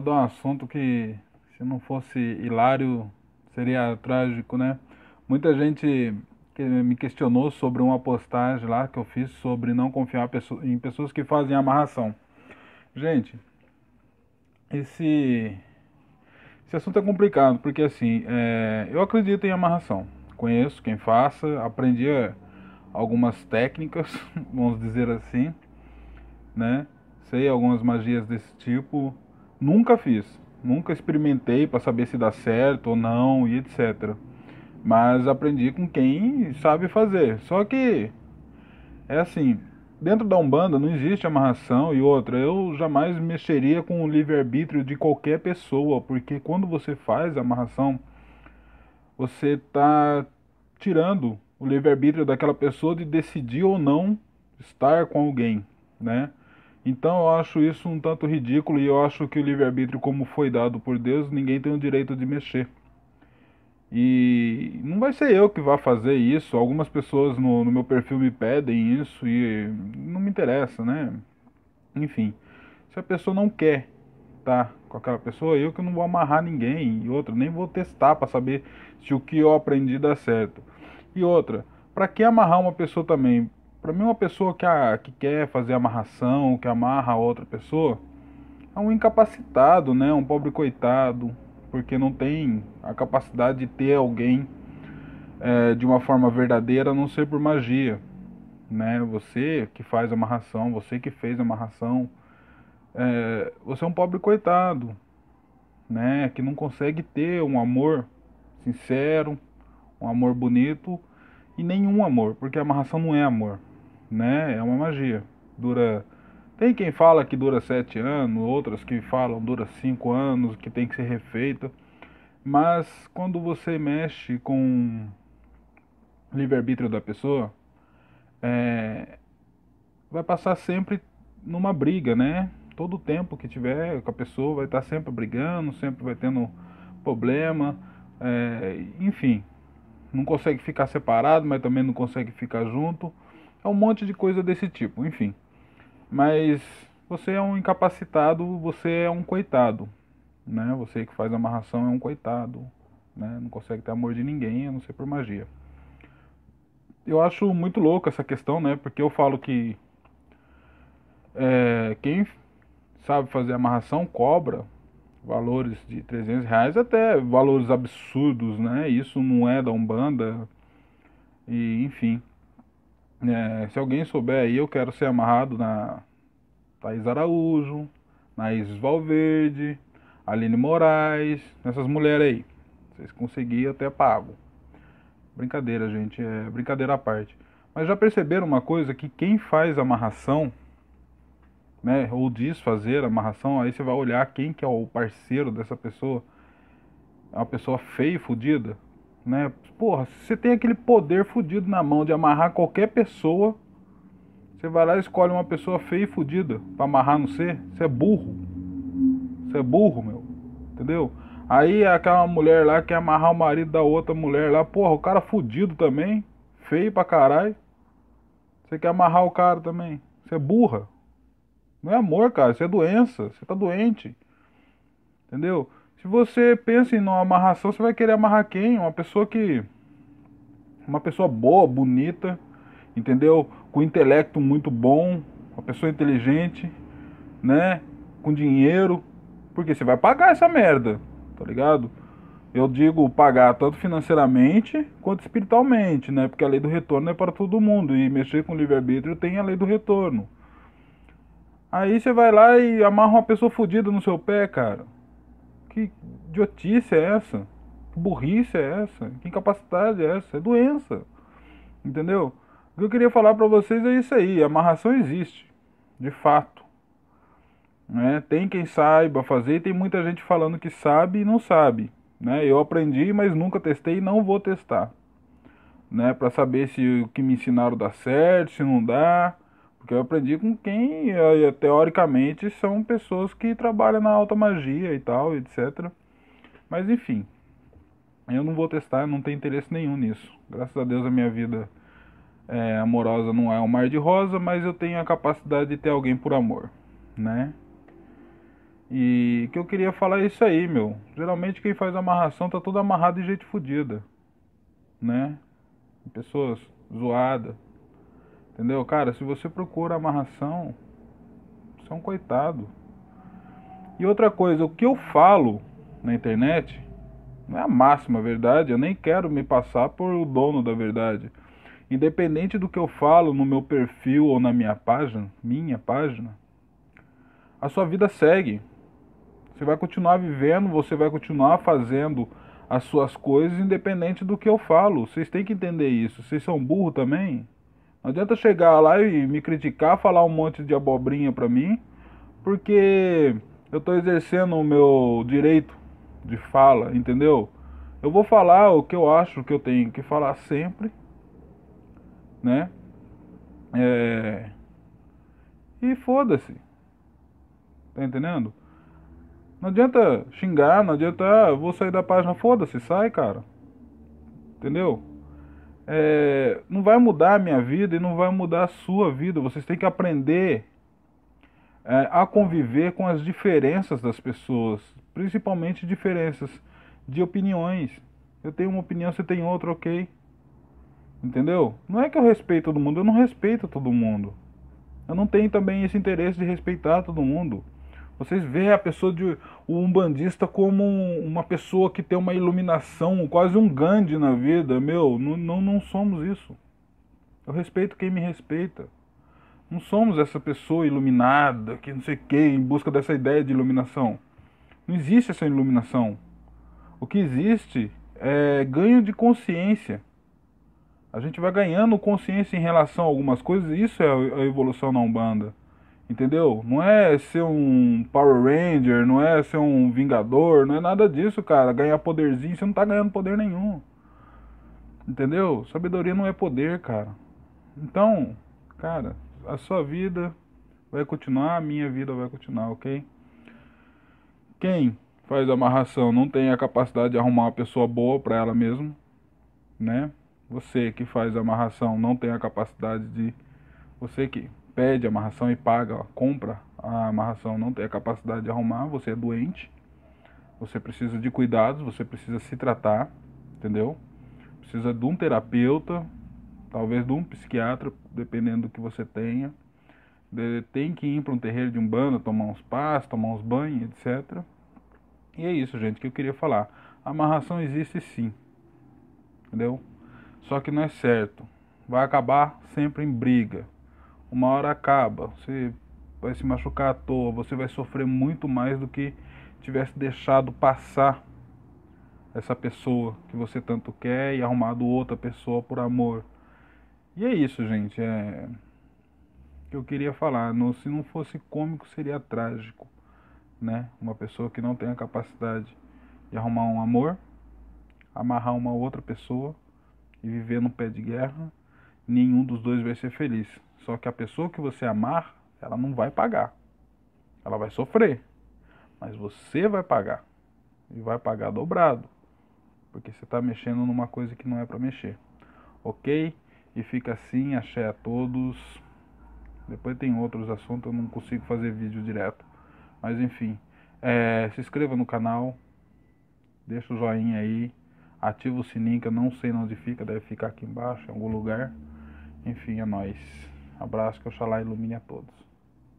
falar de um assunto que, se não fosse hilário, seria trágico, né? Muita gente me questionou sobre uma postagem lá que eu fiz sobre não confiar em pessoas que fazem amarração. Gente, esse, esse assunto é complicado, porque assim, é, eu acredito em amarração. Conheço quem faça, aprendi algumas técnicas, vamos dizer assim, né? Sei algumas magias desse tipo, nunca fiz, nunca experimentei para saber se dá certo ou não e etc. Mas aprendi com quem sabe fazer. Só que é assim, dentro da Umbanda não existe amarração e outra, eu jamais mexeria com o livre-arbítrio de qualquer pessoa, porque quando você faz amarração, você está tirando o livre-arbítrio daquela pessoa de decidir ou não estar com alguém, né? Então eu acho isso um tanto ridículo e eu acho que o livre-arbítrio, como foi dado por Deus, ninguém tem o direito de mexer. E não vai ser eu que vá fazer isso. Algumas pessoas no, no meu perfil me pedem isso e não me interessa, né? Enfim, se a pessoa não quer tá com aquela pessoa, eu que não vou amarrar ninguém. E outra, nem vou testar para saber se o que eu aprendi dá certo. E outra, para que amarrar uma pessoa também? Para mim, uma pessoa que, a, que quer fazer amarração, que amarra a outra pessoa, é um incapacitado, né? Um pobre coitado, porque não tem a capacidade de ter alguém é, de uma forma verdadeira, a não ser por magia, né? Você que faz amarração, você que fez amarração, é, você é um pobre coitado, né? Que não consegue ter um amor sincero, um amor bonito e nenhum amor, porque amarração não é amor, né? É uma magia. Dura. Tem quem fala que dura sete anos, outras que falam dura cinco anos, que tem que ser refeita. Mas quando você mexe com o livre-arbítrio da pessoa, é... vai passar sempre numa briga, né? Todo o tempo que tiver com a pessoa vai estar sempre brigando, sempre vai tendo problema, é... enfim não consegue ficar separado, mas também não consegue ficar junto. É um monte de coisa desse tipo, enfim. Mas você é um incapacitado, você é um coitado, né? Você que faz amarração é um coitado, né? Não consegue ter amor de ninguém, a não ser por magia. Eu acho muito louco essa questão, né? Porque eu falo que é, quem sabe fazer amarração cobra valores de 300 reais até valores absurdos, né? Isso não é da Umbanda. E, enfim. É, se alguém souber aí, eu quero ser amarrado na Thaís Araújo, na Isis Valverde, Aline Moraes, nessas mulheres aí. Vocês conseguirem, até pago. Brincadeira, gente, é brincadeira à parte. Mas já perceberam uma coisa? Que quem faz amarração né, ou diz fazer amarração, aí você vai olhar quem que é o parceiro dessa pessoa. É uma pessoa feia e fodida, né? Porra, se você tem aquele poder fodido na mão de amarrar qualquer pessoa, você vai lá e escolhe uma pessoa feia e fodida para amarrar no você, você é burro. Você é burro, meu. Entendeu? Aí aquela mulher lá quer amarrar o marido da outra mulher lá, porra, o cara fudido também, feio pra caralho. Você quer amarrar o cara também. Você é burra. Não é amor, cara, isso é doença. Você tá doente. Entendeu? Se você pensa em uma amarração, você vai querer amarrar quem? Uma pessoa que. Uma pessoa boa, bonita, entendeu? Com intelecto muito bom, uma pessoa inteligente, né? Com dinheiro. Porque você vai pagar essa merda, tá ligado? Eu digo pagar tanto financeiramente quanto espiritualmente, né? Porque a lei do retorno é para todo mundo. E mexer com livre-arbítrio tem a lei do retorno. Aí você vai lá e amarra uma pessoa fodida no seu pé, cara. Que idiotice é essa? Que burrice é essa? Que incapacidade é essa? É doença. Entendeu? O que eu queria falar para vocês é isso aí. A amarração existe. De fato. Né? Tem quem saiba fazer e tem muita gente falando que sabe e não sabe. Né? Eu aprendi, mas nunca testei e não vou testar. Né? Para saber se o que me ensinaram dá certo, se não dá. Porque eu aprendi com quem, eh, teoricamente, são pessoas que trabalham na alta magia e tal, etc. Mas enfim, eu não vou testar, não tenho interesse nenhum nisso. Graças a Deus a minha vida é, amorosa não é um mar de rosa, mas eu tenho a capacidade de ter alguém por amor, né? E que eu queria falar é isso aí, meu. Geralmente quem faz amarração tá tudo amarrado de jeito fodido, né? Pessoas zoadas. Entendeu? Cara, se você procura amarração, você é um coitado. E outra coisa, o que eu falo na internet não é a máxima verdade, eu nem quero me passar por o dono da verdade. Independente do que eu falo no meu perfil ou na minha página, minha página, a sua vida segue. Você vai continuar vivendo, você vai continuar fazendo as suas coisas independente do que eu falo. Vocês têm que entender isso. Vocês são burro também? Não adianta chegar lá e me criticar, falar um monte de abobrinha pra mim, porque eu estou exercendo o meu direito de fala, entendeu? Eu vou falar o que eu acho que eu tenho que falar sempre né? É... E foda-se. Tá entendendo? Não adianta xingar, não adianta, ah, vou sair da página, foda-se, sai, cara. Entendeu? É, não vai mudar a minha vida e não vai mudar a sua vida. Vocês têm que aprender é, a conviver com as diferenças das pessoas, principalmente diferenças de opiniões. Eu tenho uma opinião, você tem outra, ok? Entendeu? Não é que eu respeito todo mundo, eu não respeito todo mundo. Eu não tenho também esse interesse de respeitar todo mundo. Vocês veem a pessoa de o umbandista como uma pessoa que tem uma iluminação, quase um Gandhi na vida. Meu, não, não, não somos isso. Eu respeito quem me respeita. Não somos essa pessoa iluminada, que não sei o em busca dessa ideia de iluminação. Não existe essa iluminação. O que existe é ganho de consciência. A gente vai ganhando consciência em relação a algumas coisas, isso é a evolução na Umbanda. Entendeu? Não é ser um Power Ranger, não é ser um Vingador, não é nada disso, cara. Ganhar poderzinho, você não tá ganhando poder nenhum. Entendeu? Sabedoria não é poder, cara. Então, cara, a sua vida vai continuar, a minha vida vai continuar, ok? Quem faz amarração não tem a capacidade de arrumar uma pessoa boa para ela mesma, né? Você que faz amarração não tem a capacidade de. Você que pede amarração e paga, compra a amarração, não tem a capacidade de arrumar, você é doente. Você precisa de cuidados, você precisa se tratar, entendeu? Precisa de um terapeuta, talvez de um psiquiatra, dependendo do que você tenha. Tem que ir para um terreiro de umbanda, tomar uns passos, tomar uns banhos, etc. E é isso, gente, que eu queria falar. Amarração existe sim, entendeu? Só que não é certo. Vai acabar sempre em briga. Uma hora acaba, você vai se machucar à toa, você vai sofrer muito mais do que tivesse deixado passar essa pessoa que você tanto quer e arrumado outra pessoa por amor. E é isso, gente. É que eu queria falar. Se não fosse cômico, seria trágico, né? Uma pessoa que não tem a capacidade de arrumar um amor, amarrar uma outra pessoa e viver no pé de guerra, nenhum dos dois vai ser feliz. Só que a pessoa que você amar, ela não vai pagar. Ela vai sofrer. Mas você vai pagar. E vai pagar dobrado. Porque você está mexendo numa coisa que não é para mexer. Ok? E fica assim, axé a todos. Depois tem outros assuntos, eu não consigo fazer vídeo direto. Mas enfim, é, se inscreva no canal, deixa o joinha aí, Ativa o sininho que eu não sei onde fica, deve ficar aqui embaixo, em algum lugar. Enfim, é nóis. Abraço, que Oxalá ilumine a todos.